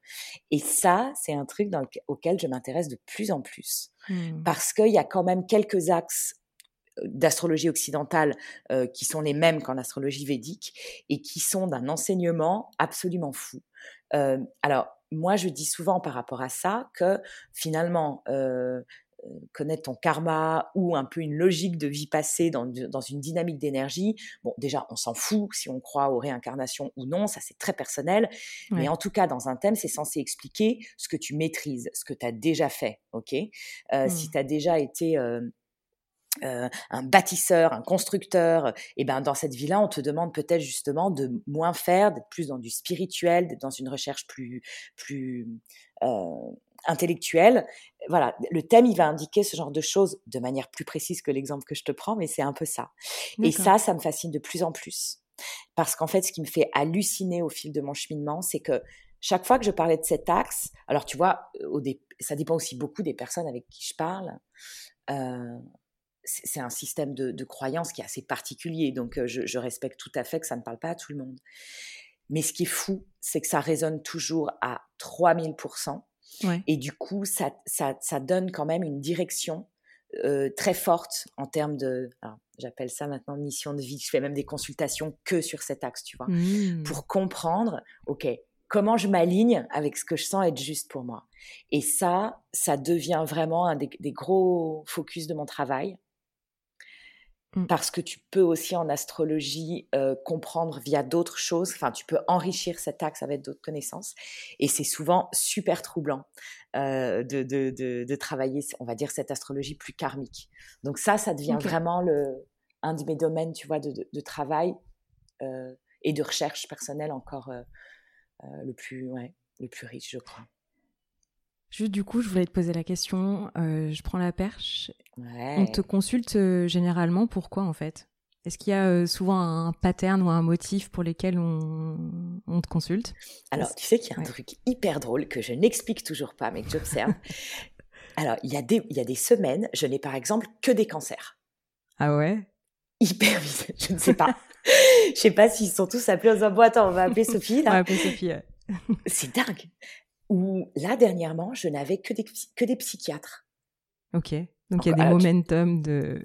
Et ça, c'est un truc dans auquel je m'intéresse de plus en plus. Mmh. parce qu'il y a quand même quelques axes d'astrologie occidentale qui sont les mêmes qu'en astrologie védique et qui sont d'un enseignement absolument fou. alors, moi, je dis souvent par rapport à ça que finalement, connaître ton karma ou un peu une logique de vie passée dans, dans une dynamique d'énergie, bon, déjà, on s'en fout si on croit aux réincarnations ou non, ça c'est très personnel, mais en tout cas, dans un thème, c'est censé expliquer ce que tu maîtrises, ce que tu as déjà fait, ok? Euh, Si mmh. tu as déjà été... Euh, euh, un bâtisseur, un constructeur, et eh ben dans cette vie-là, on te demande peut-être justement de moins faire, d'être plus dans du spirituel, d'être dans une recherche plus plus euh, intellectuelle. Voilà, le thème, il va indiquer ce genre de choses de manière plus précise que l'exemple que je te prends, mais c'est un peu ça. Et ça, ça me fascine de plus en plus. Parce qu'en fait, ce qui me fait halluciner au fil de mon cheminement, c'est que chaque fois que je parlais de cet axe, alors tu vois, au ça dépend aussi beaucoup des personnes avec qui je parle. Euh, c'est un système de, de, croyance qui est assez particulier, donc euh, je, je, respecte tout à fait que ça ne parle pas à tout le monde. Mais ce qui est fou, c'est que ça résonne toujours à 3000%. Et du coup, ça, ça, ça, donne quand même une direction euh, très forte en termes de. J'appelle ça maintenant mission de vie. Je fais même des consultations que sur cet axe, tu vois, mmh. pour comprendre, OK, comment je m'aligne avec ce que je sens être juste pour moi. Et ça, ça devient vraiment un des, des gros focus de mon travail. Mmh. Parce que tu peux aussi en astrologie euh, comprendre via d'autres choses, enfin tu peux enrichir cet axe avec d'autres connaissances, et c'est souvent super troublant euh, de, de, de, de, travailler, on va dire, cette astrologie plus karmique. Donc ça, ça devient vraiment le, un de mes domaines, tu vois, de, de travail euh, et de recherche personnelle encore euh, euh, le, plus, ouais, le plus riche, je crois. Juste du coup, je voulais te poser la question, euh, je prends la perche. On te consulte euh, généralement pourquoi en fait? Est-ce qu'il y a euh, souvent un pattern ou un motif pour lesquels on, te consulte? Alors, tu sais qu'il y a un truc hyper drôle que je n'explique toujours pas, mais que j'observe. Alors, il y, a des, il y a des semaines, je n'ai par exemple que des cancers. Ah ouais? Hyper vite, je ne sais pas. je sais pas s'ils sont tous appelés en boîte. on va appeler Sophie. Là. On va appeler Sophie. C'est dingue où là, dernièrement, je n'avais que des, que des psychiatres. Ok, donc il y a des momentum de...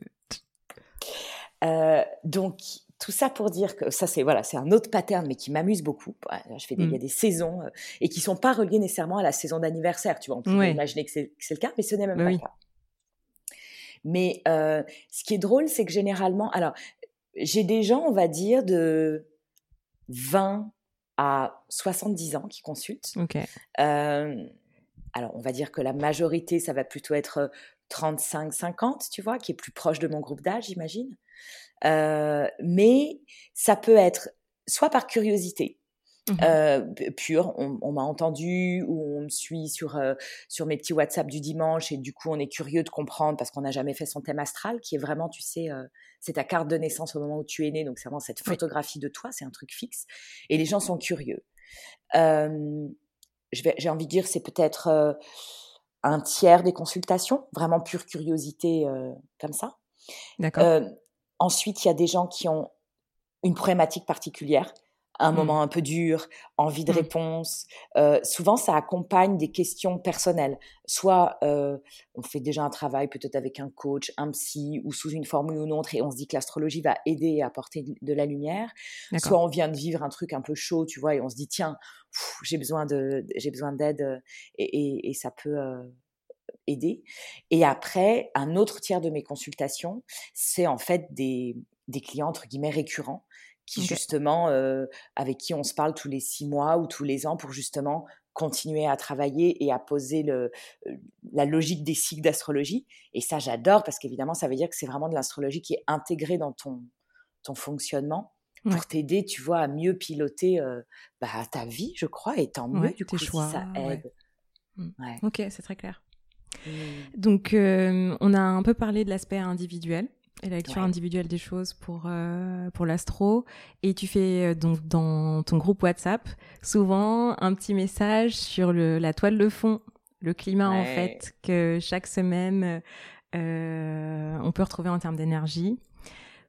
Euh, donc, tout ça pour dire que ça, c'est voilà, c'est un autre pattern, mais qui m'amuse beaucoup. Je fais des, Il y a mm. des saisons euh, et qui sont pas reliées nécessairement à la saison d'anniversaire. Tu vois, on peut imaginer que c'est le cas, mais ce n'est même bah pas le cas. Mais ce qui est drôle, c'est que généralement, alors, j'ai des gens, on va dire, de 20 à 70 ans qui consultent. Ok. alors, on va dire que la majorité, ça va plutôt être 35-50, tu vois, qui est plus proche de mon groupe d'âge, j'imagine. mais ça peut être soit par curiosité, Mmh euh, pure. On, m'a entendu ou on me suit sur, euh, sur mes petits WhatsApp du dimanche et du coup on est curieux de comprendre parce qu'on n'a jamais fait son thème astral qui est vraiment, tu sais, euh, c'est ta carte de naissance au moment où tu es né, donc c'est vraiment cette photographie de toi, c'est un truc fixe et les gens sont curieux. J'ai envie de dire, c'est peut-être un tiers des consultations, vraiment pure curiosité comme ça. D'accord. ensuite, il y a des gens qui ont une problématique particulière un mmh. moment un peu dur, envie de mmh. réponse. Euh, souvent, ça accompagne des questions personnelles. Soit euh, on fait déjà un travail peut-être avec un coach, un psy ou sous une formule ou une autre et on se dit que l'astrologie va aider à apporter de la lumière. Soit on vient de vivre un truc un peu chaud, tu vois, et on se dit tiens, j'ai besoin de, j'ai besoin d'aide euh, et, et, ça peut aider. Et après, un autre tiers de mes consultations, c'est en fait des, des clients entre guillemets récurrents qui justement, avec qui on se parle tous les six mois ou tous les ans pour justement continuer à travailler et à poser le, la logique des cycles d'astrologie. Et ça, j'adore parce qu'évidemment, ça veut dire que c'est vraiment de l'astrologie qui est intégrée dans ton, ton fonctionnement pour t'aider, tu vois, à mieux piloter bah, ta vie, je crois, et tant mieux, du coup, choix, si ça aide. Mmh. Ok, c'est très clair. Mmh. Donc, on a un peu parlé de l'aspect individuel et la lecture individuelle des choses pour euh, pour l'astro. Et tu fais euh, donc dans ton groupe WhatsApp souvent un petit message sur le, la toile de fond le climat en fait que chaque semaine euh, on peut retrouver en termes d'énergie.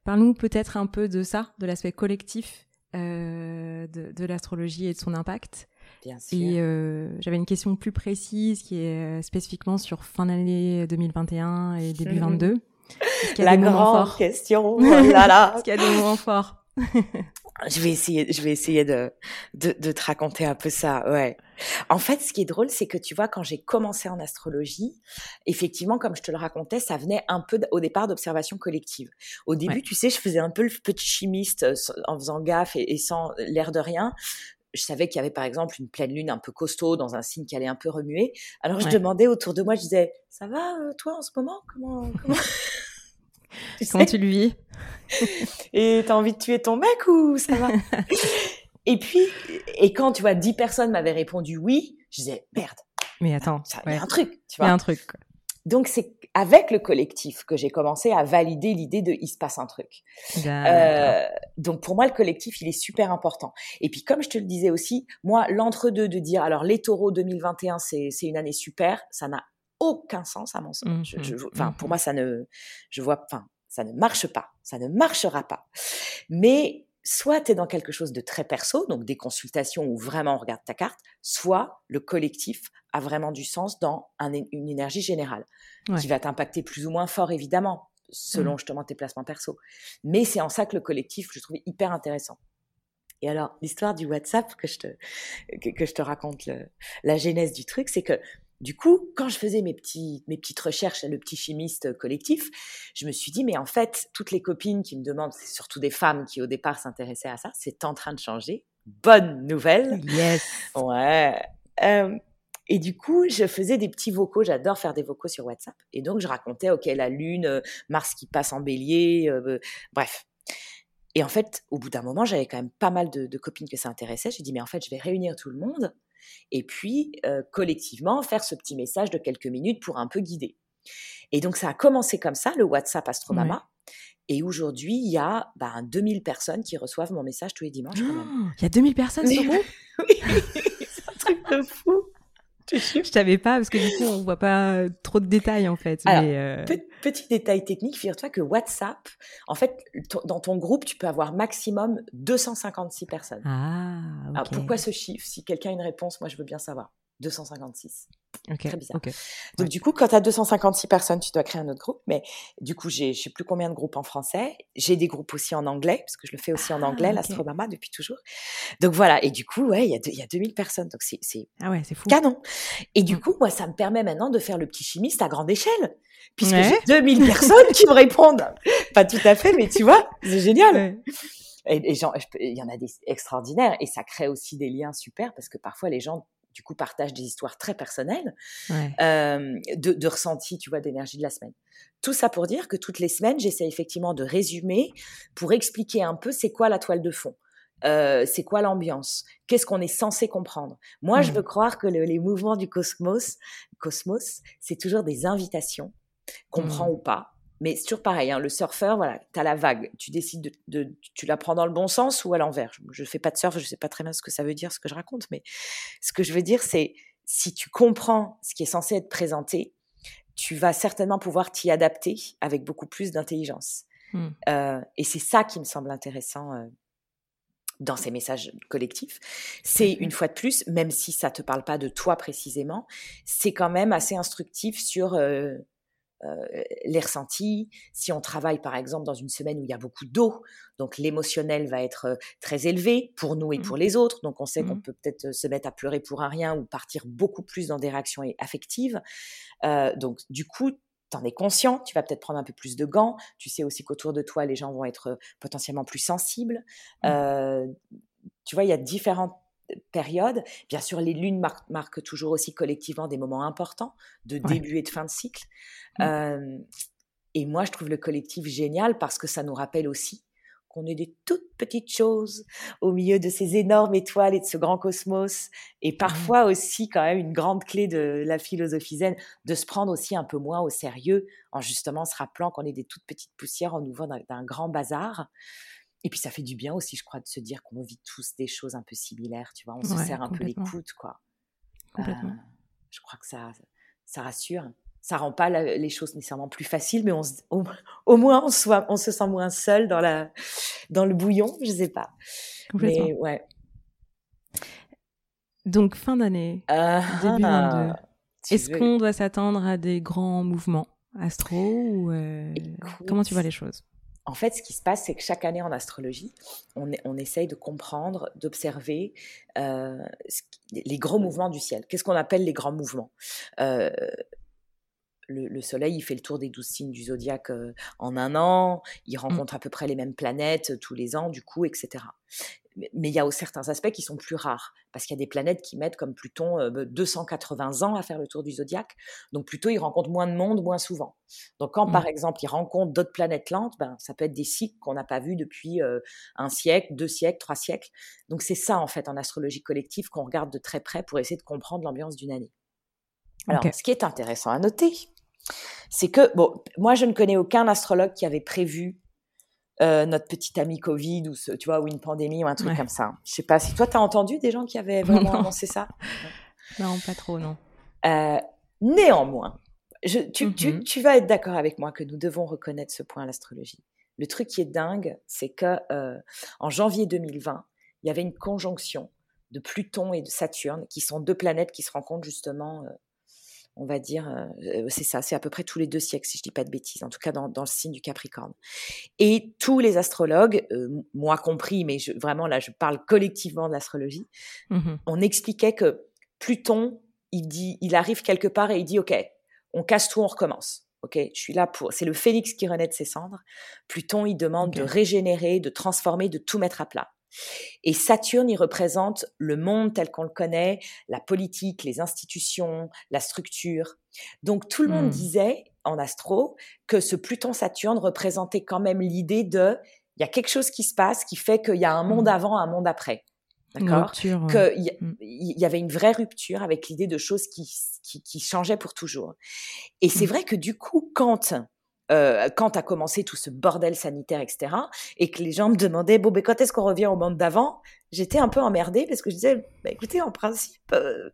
Parle-nous peut-être un peu de ça de l'aspect collectif de, de l'astrologie et de son impact. Bien sûr. Et j'avais une question plus précise qui est spécifiquement sur fin d'année 2021 et début 22. La grande question. Oh là là. Est-ce qu'il y a des moments forts Je vais essayer, je vais essayer de, de, de, te raconter un peu ça. Ouais. En fait, ce qui est drôle, c'est que tu vois, quand j'ai commencé en astrologie, effectivement, comme je te le racontais, ça venait un peu au départ d'observation collective. Au début, tu sais, je faisais un peu le petit chimiste euh, en faisant gaffe et, et sans l'air de rien je savais qu'il y avait par exemple une pleine lune un peu costaud dans un signe qui allait un peu remuer. Alors je demandais autour de moi, je disais, ça va euh, toi en ce moment? Comment, comment... tu Comment tu le vis? Et t'as envie de tuer ton mec ou ça va? Et puis, et quand tu vois, dix personnes m'avaient répondu oui, je disais merde. Mais attends, il y a un truc, tu vois. Il y a un truc. Donc c'est avec le collectif que j'ai commencé à valider l'idée de il se passe un truc. Euh, donc pour moi le collectif il est super important. Et puis comme je te le disais aussi, moi l'entre-deux de dire alors les taureaux 2021 c'est c'est une année super, ça n'a aucun sens à mon sens. Mmh, mmh, enfin, pour mmh. moi, ça ne, je vois, enfin, ça ne marche pas, ça ne marchera pas. Mais soit tu es dans quelque chose de très perso, donc des consultations où vraiment on regarde ta carte, soit le collectif a vraiment du sens dans une énergie générale, qui va t'impacter plus ou moins fort, évidemment, selon justement tes placements perso. Mais c'est en ça que le collectif, je trouve hyper intéressant. Et alors, l'histoire du WhatsApp que je te, que, je te raconte, la genèse du truc, c'est que du coup, quand je faisais mes, petits, mes petites recherches, le petit chimiste collectif, je me suis dit, mais en fait, toutes les copines qui me demandent, c'est surtout des femmes qui au départ s'intéressaient à ça, c'est en train de changer. Bonne nouvelle. Yes. Ouais. Euh, et du coup, je faisais des petits vocaux. J'adore faire des vocaux sur WhatsApp. Et donc, je racontais, OK, la Lune, euh, Mars qui passe en bélier, euh, bref. Et en fait, au bout d'un moment, j'avais quand même pas mal de, de copines que ça intéressait. J'ai dit, mais en fait, je vais réunir tout le monde et puis euh, collectivement faire ce petit message de quelques minutes pour un peu guider. Et donc ça a commencé comme ça, le WhatsApp Astromama. Et aujourd'hui, il y a ben, 2000 personnes qui reçoivent mon message tous les dimanches. il y a 2000 personnes sur vous Oui, c'est un truc de fou. Je savais pas parce que du coup on voit pas trop de détails en fait. Euh, petit détail technique, figure-toi que WhatsApp, en fait, dans ton groupe, tu peux avoir maximum 256 personnes. Ah. Alors pourquoi ce chiffre? Si quelqu'un a une réponse, moi je veux bien savoir. 256. Très bizarre. Donc, du coup, quand tu as 256 personnes, tu dois créer un autre groupe. Mais du coup, j'ai je sais plus combien de groupes en français. J'ai des groupes aussi en anglais, parce que je le fais aussi en ah, anglais, l'Astromama, depuis toujours. Donc voilà. Et du coup, ouais, il y, a y a 2000 personnes. Donc c'est ah ouais, fou. canon. Et du coup, moi, ça me permet maintenant de faire le petit chimiste à grande échelle. Puisque j'ai 2000 personnes qui me répondent. Pas tout à fait, mais tu vois, c'est génial. Et, il y en a des extraordinaires. Et ça crée aussi des liens super, parce que parfois, les gens du coup partagent des histoires très personnelles euh, de, de ressenti, tu vois, d'énergie de la semaine. Tout ça pour dire que toutes les semaines, j'essaie effectivement de résumer pour expliquer un peu c'est quoi la toile de fond. Euh, c'est quoi l'ambiance Qu'est-ce qu'on est censé comprendre Moi, je veux croire que les mouvements du cosmos, cosmos, c'est toujours des invitations, comprend mmh. ou pas, mais c'est toujours pareil, hein, le surfeur, voilà, tu as la vague, tu décides de, tu la prends dans le bon sens ou à l'envers. Je ne fais pas de surf, je ne sais pas très bien ce que ça veut dire, ce que je raconte, mais ce que je veux dire, c'est si tu comprends ce qui est censé être présenté, tu vas certainement pouvoir t'y adapter avec beaucoup plus d'intelligence. Mmh. Euh, et c'est ça qui me semble intéressant euh, dans ces messages collectifs. C'est une fois de plus, même si ça te parle pas de toi précisément, c'est quand même assez instructif sur euh, euh, les ressentis. Si on travaille par exemple dans une semaine où il y a beaucoup d'eau, donc l'émotionnel va être euh, très élevé pour nous et mmh. pour les autres. Donc on sait qu'on mmh. peut peut-être euh, se mettre à pleurer pour un rien ou partir beaucoup plus dans des réactions affectives. donc du coup, tu en es conscient, tu vas peut-être prendre un peu plus de gants. Tu sais aussi qu'autour de toi, les gens vont être potentiellement plus sensibles. Mmh. tu vois, il y a différentes période. Bien sûr, les lunes marquent, toujours aussi collectivement des moments importants de début et de fin de cycle. Mmh. et moi, je trouve le collectif génial parce que ça nous rappelle aussi qu'on est des toutes petites choses au milieu de ces énormes étoiles et de ce grand cosmos. Et parfois aussi, quand même, une grande clé de la philosophie zen, de se prendre aussi un peu moins au sérieux en justement se rappelant qu'on est des toutes petites poussières en ouvrant d'un grand bazar. Et puis ça fait du bien aussi, je crois, de se dire qu'on vit tous des choses un peu similaires, tu vois, on se serre un peu les coudes, quoi. Complètement. Euh, je crois que ça, ça rassure. Ça rend pas les choses nécessairement plus faciles, mais on au, moins on, soit, on se sent moins seul dans, la, dans le bouillon, je sais pas. Complètement. Mais ouais. Donc fin d'année, ah, début Est-ce qu'on doit s'attendre à des grands mouvements astro ou euh, comment tu vois les choses? En fait, ce qui se passe, c'est que chaque année en astrologie, on, on essaye de comprendre, d'observer euh, les gros mouvements du ciel. Qu'est-ce qu'on appelle les grands mouvements? Euh, le, Soleil, il fait le tour des douze signes du zodiaque euh, en un an, il mmh. rencontre à peu près les mêmes planètes tous les ans, du coup, etc mais il y a certains aspects qui sont plus rares, parce qu'il y a des planètes qui mettent, comme Pluton, 280 ans à faire le tour du zodiaque. Donc plutôt, ils rencontrent moins de monde, moins souvent. Donc quand, par mmh. exemple, ils rencontrent d'autres planètes lentes, ben, ça peut être des cycles qu'on n'a pas vus depuis un siècle, deux siècles, trois siècles. Donc c'est ça, en fait, en astrologie collective, qu'on regarde de très près pour essayer de comprendre l'ambiance d'une année. Alors, ce qui est intéressant à noter, c'est que, bon, moi, je ne connais aucun astrologue qui avait prévu euh, notre petit ami Covid ou ce, tu vois ou une pandémie ou un truc comme ça. Je sais pas si toi tu as entendu des gens qui avaient vraiment annoncé ça? Non, pas trop, non. Euh, néanmoins, je, tu, tu, mm-hmm. tu, vas être d'accord avec moi que nous devons reconnaître ce point à l'astrologie. Le truc qui est dingue, c'est que euh, en janvier 2020, il y avait une conjonction de Pluton et de Saturne, qui sont deux planètes qui se rencontrent justement on va dire, euh, c'est ça, c'est à peu près tous les deux siècles, si je dis pas de bêtises, en tout cas dans, le signe du Capricorne. Et tous les astrologues, euh, moi compris, mais vraiment là, je parle collectivement de l'astrologie, mmh on expliquait que Pluton, il dit, il arrive quelque part et il dit, ok, on casse tout, on recommence. Ok, je suis là pour. C'est le phénix qui renaît de ses cendres. Pluton, il demande de régénérer, de transformer, de tout mettre à plat. Et Saturne, il représente le monde tel qu'on le connaît, la politique, les institutions, la structure. Donc tout le monde mmh. disait en astro que ce Pluton-Saturne représentait quand même l'idée de il y a quelque chose qui se passe qui fait qu'il y a un monde mmh. avant, un monde après. D'accord? Qu'il mmh. y, avait une vraie rupture avec l'idée de choses qui, qui, qui changeaient pour toujours. Et c'est vrai que du coup, quand euh, quand a commencé tout ce bordel sanitaire, etc., et que les gens me demandaient, bon, mais quand est-ce qu'on revient au monde d'avant? J'étais un peu emmerdée parce que je disais, bah, écoutez, en principe, euh,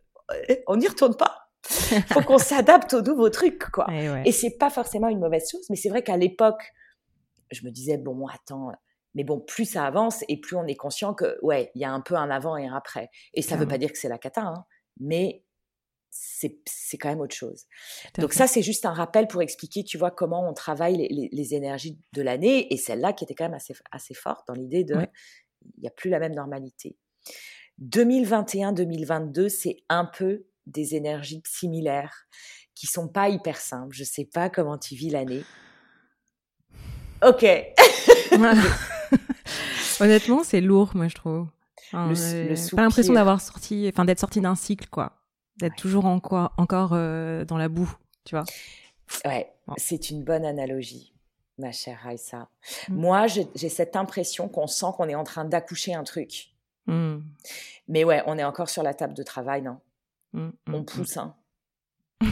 on n'y retourne pas. faut qu'on s'adapte aux nouveaux trucs, quoi. Et, et c'est pas forcément une mauvaise chose, mais c'est vrai qu'à l'époque, je me disais, bon, attends, mais bon, plus ça avance et plus on est conscient que, ouais, il y a un peu un avant et un après. Et ça ne veut pas dire que c'est la cata, hein, mais c'est quand même autre chose. Donc ça, c'est juste un rappel pour expliquer, tu vois, comment on travaille les, énergies de l'année, et celle-là qui était quand même assez, assez forte dans l'idée de, il n'y a plus la même normalité. 2021-2022, c'est un peu des énergies similaires qui sont pas hyper simples. Je sais pas comment tu vis l'année. Ok. Honnêtement, c'est lourd, moi je trouve. pas l'impression d'avoir sorti, enfin d'être sorti d'un cycle, quoi d'être toujours encore, encore euh, dans la boue, tu vois. Ouais, c'est une bonne analogie, ma chère Raissa. Mm. Moi, j'ai cette impression qu'on sent qu'on est en train d'accoucher un truc. Mm. Mais ouais, on est encore sur la table de travail, non? Mm, On pousse, hein.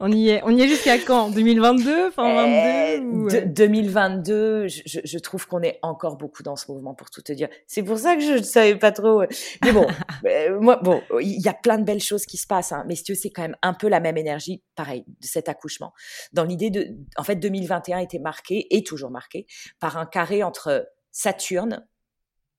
on y est, on y est jusqu'à quand? 2022 enfin 2022, je, je, trouve qu'on est encore beaucoup dans ce mouvement pour tout te dire. C'est pour ça que je ne savais pas trop. Mais bon, euh, moi, bon, il y a plein de belles choses qui se passent, hein, mais si tu c'est quand même un peu la même énergie, pareil, de cet accouchement. Dans l'idée de, en fait, 2021 était marqué, et toujours marqué, par un carré entre Saturne,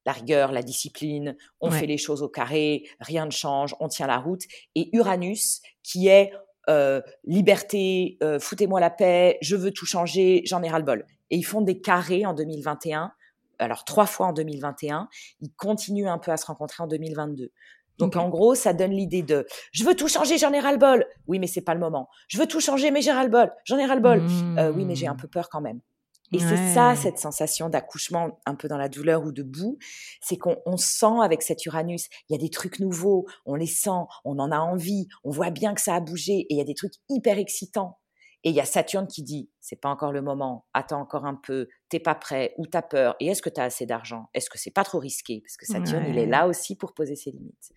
la rigueur, la discipline, on fait les choses au carré, rien ne change, on tient la route, et Uranus, qui est euh, liberté, euh, foutez-moi la paix, je veux tout changer, j'en ai ras-le-bol. Et ils font des carrés en 2021, alors trois fois en 2021, ils continuent un peu à se rencontrer en 2022. Donc en gros, ça donne l'idée de je veux tout changer, j'en ai ras-le-bol. Oui, mais c'est pas le moment. Je veux tout changer, mais j'ai ras-le-bol. J'en ai ras-le-bol. Euh, oui, mais j'ai un mmh. peu peur quand même. Et c'est ça, cette sensation d'accouchement un peu dans la douleur ou de boue, c'est qu'on sent avec cet Uranus, il y a des trucs nouveaux, on les sent, on en a envie, on voit bien que ça a bougé, et il y a des trucs hyper excitants. Et il y a Saturne qui dit, c'est pas encore le moment, attends encore un peu, t'es pas prêt, ou t'as peur, et est-ce que t'as assez d'argent? Est-ce que c'est pas trop risqué? Parce que Saturne, il est là aussi pour poser ses limites.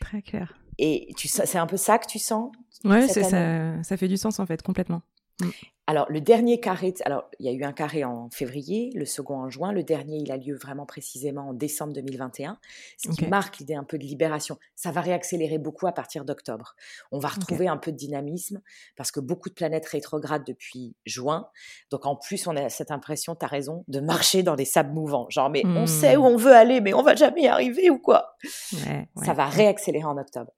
Très clair. Et c'est un peu ça que tu sens Ouais, ça, ça fait du sens en fait, complètement. Mm. Alors, le dernier carré, alors il y a eu un carré en février, le second en juin, le dernier, il a lieu vraiment précisément en décembre 2021, ce qui marque l'idée un peu de libération. Ça va réaccélérer beaucoup à partir d'octobre. On va retrouver un peu de dynamisme parce que beaucoup de planètes rétrogradent depuis juin. Donc, en plus, on a cette impression, tu as raison, de marcher dans des sables mouvants. Genre, mais on sait où mmh. on veut aller, mais on va jamais y arriver ou quoi? Ça va réaccélérer en octobre.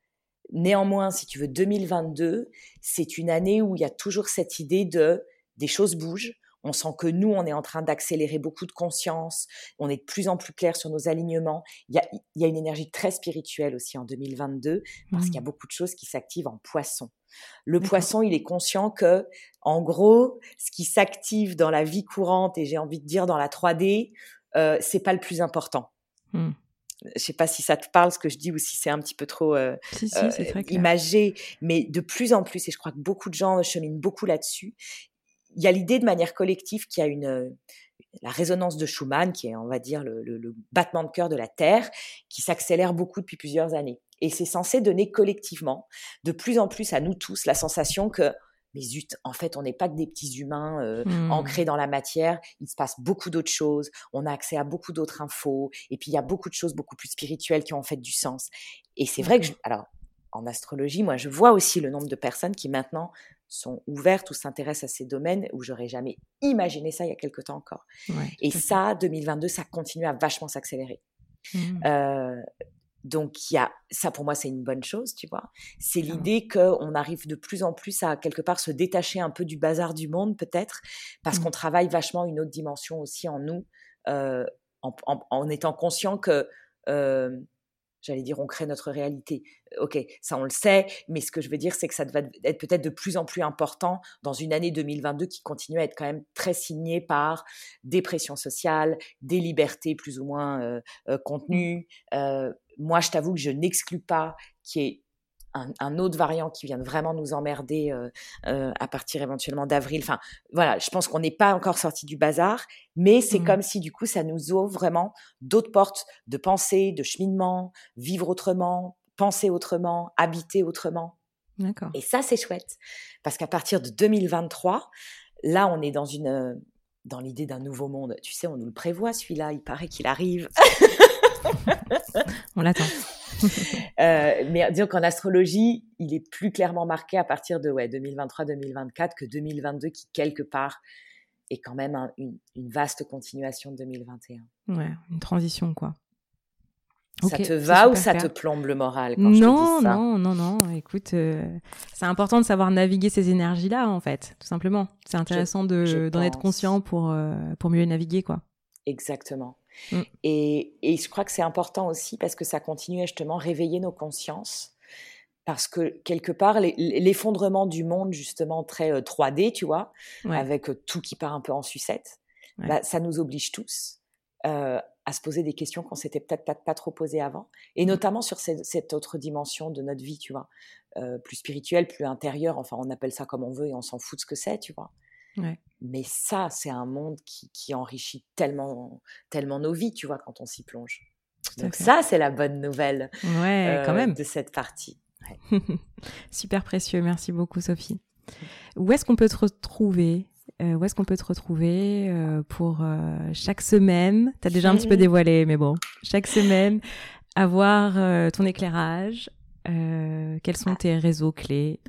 Néanmoins, si tu veux, 2022, c'est une année où il y a toujours cette idée de des choses bougent. On sent que nous, on est en train d'accélérer beaucoup de conscience. On est de plus en plus clair sur nos alignements. Il y a, une énergie très spirituelle aussi en 2022 parce qu'il y a mmh. beaucoup de choses qui s'activent en poisson. Le poisson, il est conscient que, en gros, ce qui s'active dans la vie courante et j'ai envie de dire dans la 3D, euh, c'est pas le plus important. Mmh. Je sais pas si ça te parle ce que je dis ou si c'est un petit peu trop euh, euh, imagé, mais de plus en plus, et je crois que beaucoup de gens cheminent beaucoup là-dessus, il y a l'idée de manière collective qu'il y a une la résonance de Schumann, qui est, on va dire, le, le battement de cœur de la Terre, qui s'accélère beaucoup depuis plusieurs années. Et c'est censé donner collectivement, de plus en plus à nous tous, la sensation que mais zut, en fait, on n'est pas que des petits humains euh, mmh. ancrés dans la matière. Il se passe beaucoup d'autres choses. On a accès à beaucoup d'autres infos. Et puis, il y a beaucoup de choses beaucoup plus spirituelles qui ont en fait du sens. Et c'est vrai que, alors, en astrologie, moi, je vois aussi le nombre de personnes qui maintenant sont ouvertes ou s'intéressent à ces domaines où j'aurais jamais imaginé ça il y a quelque temps encore. et ça, 2022, ça continue à vachement s'accélérer. Mmh. Euh, donc, il y a, ça pour moi, c'est une bonne chose, tu vois. C'est l'idée qu'on arrive de plus en plus à quelque part se détacher un peu du bazar du monde, peut-être, parce mmh. qu'on travaille vachement une autre dimension aussi en nous, euh, en, étant conscient que euh, j'allais dire, on crée notre réalité. Euh, ok, ça on le sait, mais ce que je veux dire, c'est que ça va être peut-être de plus en plus important dans une année 2022 qui continue à être quand même très signée par des pressions sociales, des libertés plus ou moins euh, contenues. Moi, je t'avoue que je n'exclus pas qu'il y ait un, autre variant qui vient vraiment nous emmerder euh, euh, à partir éventuellement d'avril. Enfin, voilà, je pense qu'on n'est pas encore sorti du bazar, mais c'est mmh. comme si du coup ça nous ouvre vraiment d'autres portes de pensée, de cheminement, vivre autrement, penser autrement, habiter autrement. D'accord. Et ça, c'est chouette parce qu'à partir de 2023, là, on est dans une dans l'idée d'un nouveau monde. Tu sais, on nous le prévoit celui-là. Il paraît qu'il arrive. on l'attend. Euh, mais disons qu'en astrologie, il est plus clairement marqué à partir de ouais, 2023-2024 que 2022 qui, quelque part, est quand même une, vaste continuation de 2021. Ouais, une transition, quoi. ça te va ou ça te plombe le moral quand Non, je te dis ça non, non, non. Écoute, euh, c'est important de savoir naviguer ces énergies-là, en fait, tout simplement. C'est intéressant de d'en être conscient pour euh, pour mieux naviguer, quoi. Exactement. Mm. Et, et je crois que c'est important aussi parce que ça continue à justement réveiller nos consciences. Parce que quelque part, l'effondrement du monde, justement, très 3D, tu vois, avec tout qui part un peu en sucette, bah, ça nous oblige tous euh, à se poser des questions qu'on s'était peut-être pas, pas, trop posées avant, et mmh. notamment sur cette, autre dimension de notre vie, tu vois, euh, plus spirituelle, plus intérieure, enfin on appelle ça comme on veut et on s'en fout de ce que c'est, tu vois. Mais ça, c'est un monde qui, qui, enrichit tellement, tellement nos vies, tu vois, quand on s'y plonge. Donc ça, c'est la bonne nouvelle ouais, quand euh, même. de cette partie. Super précieux, merci beaucoup Sophie. Où est-ce qu'on peut te retrouver euh, où est-ce qu'on peut te retrouver euh, pour chaque semaine? Tu as déjà un petit peu dévoilé, mais bon, chaque semaine, avoir ton éclairage. quels sont tes réseaux clés?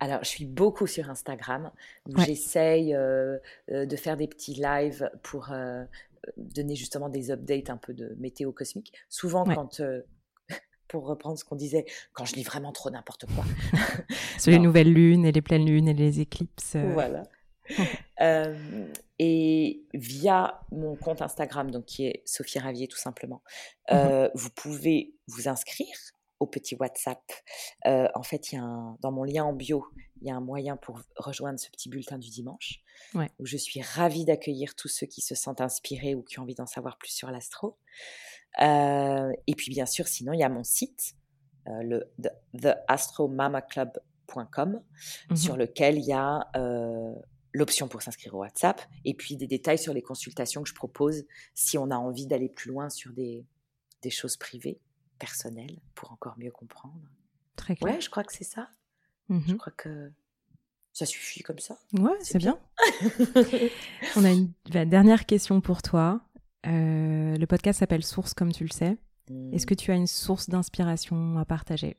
Alors, je suis beaucoup sur Instagram. J'essaye de faire des petits lives pour donner justement des updates un peu de météo cosmique. Souvent, quand pour reprendre ce qu'on disait, quand je lis vraiment trop n'importe quoi. Sur les nouvelles lunes et les pleines lunes et les éclipses. Voilà. Euh, et via mon compte Instagram, donc qui est Sophie Ravier tout simplement, mmh euh, vous pouvez vous inscrire au petit WhatsApp. Euh, en fait, il y a un, dans mon lien en bio, il y a un moyen pour rejoindre ce petit bulletin du dimanche, où je suis ravie d'accueillir tous ceux qui se sentent inspirés ou qui ont envie d'en savoir plus sur l'astro. et puis bien sûr, sinon, il y a mon site, le theastromamaclub.com, mmh sur lequel il y a l'option pour s'inscrire au WhatsApp et puis des détails sur les consultations que je propose si on a envie d'aller plus loin sur des, des choses privées, personnelles, pour encore mieux comprendre. Très clair. Ouais, je crois que c'est ça. Je mmh crois que ça suffit comme ça. Ouais, c'est bien. on a une dernière question pour toi. Euh, le podcast s'appelle Source, comme tu le sais. Est-ce que mmh. tu as une source d'inspiration à partager?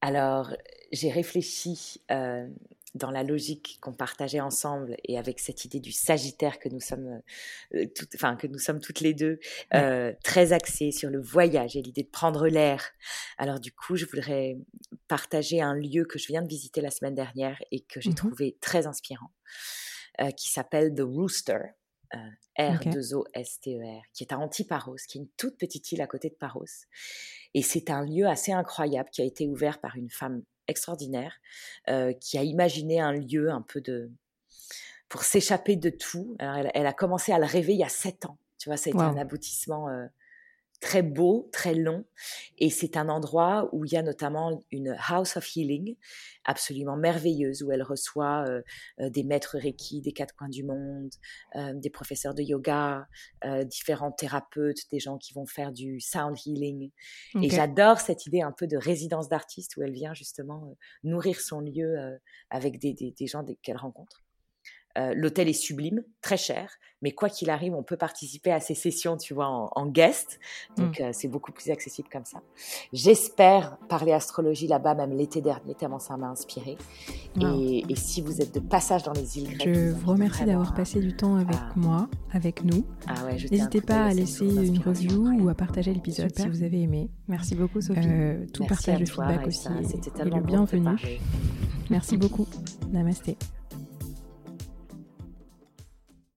Alors, j'ai réfléchi euh, dans la logique qu'on partageait ensemble et avec cette idée du Sagittaire que nous sommes, euh, enfin que nous sommes toutes les deux euh, très axées sur le voyage et l'idée de prendre l'air. Alors du coup, je voudrais partager un lieu que je viens de visiter la semaine dernière et que j'ai mmh trouvé très inspirant, euh, qui s'appelle The Rooster. R2O-S-T-E-R, e qui est à Antiparos, qui est une toute petite île à côté de Paros. Et c'est un lieu assez incroyable qui a été ouvert par une femme extraordinaire, euh, qui a imaginé un lieu un peu de pour s'échapper de tout. elle, a commencé à le rêver il y a sept ans. Tu vois, ça a été un aboutissement euh, très beau, très long. Et c'est un endroit où il y a notamment une House of Healing absolument merveilleuse, où elle reçoit euh, euh, des maîtres Reiki des quatre coins du monde, euh, des professeurs de yoga, différents thérapeutes, des gens qui vont faire du sound healing. Et j'adore cette idée un peu de résidence d'artiste où elle vient justement nourrir son lieu avec des, des, des gens qu'elle rencontre. Euh, l'hôtel est sublime, très cher, mais quoi qu'il arrive, on peut participer à ces sessions, tu vois, en, guest. Donc, mm. euh, c'est beaucoup plus accessible comme ça. J'espère parler astrologie là-bas, même l'été dernier, tellement ça m'a inspiré. Et, si vous êtes de passage dans les îles grecques, je vous remercie d'avoir passé du temps avec moi, avec nous. Ah ouais, N'hésitez pas à laisser une review ou à partager l'épisode si vous avez aimé. Merci beaucoup, Sophie. Euh, tout partage de feedback aussi. C'était tellement le bienvenu. Merci beaucoup. Namasté.